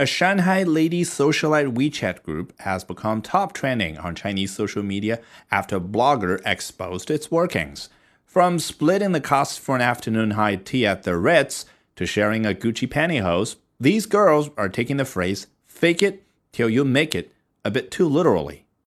A Shanghai ladies' socialite WeChat group has become top trending on Chinese social media after a blogger exposed its workings. From splitting the cost for an afternoon high tea at the Ritz to sharing a Gucci pantyhose, these girls are taking the phrase fake it till you make it a bit too literally.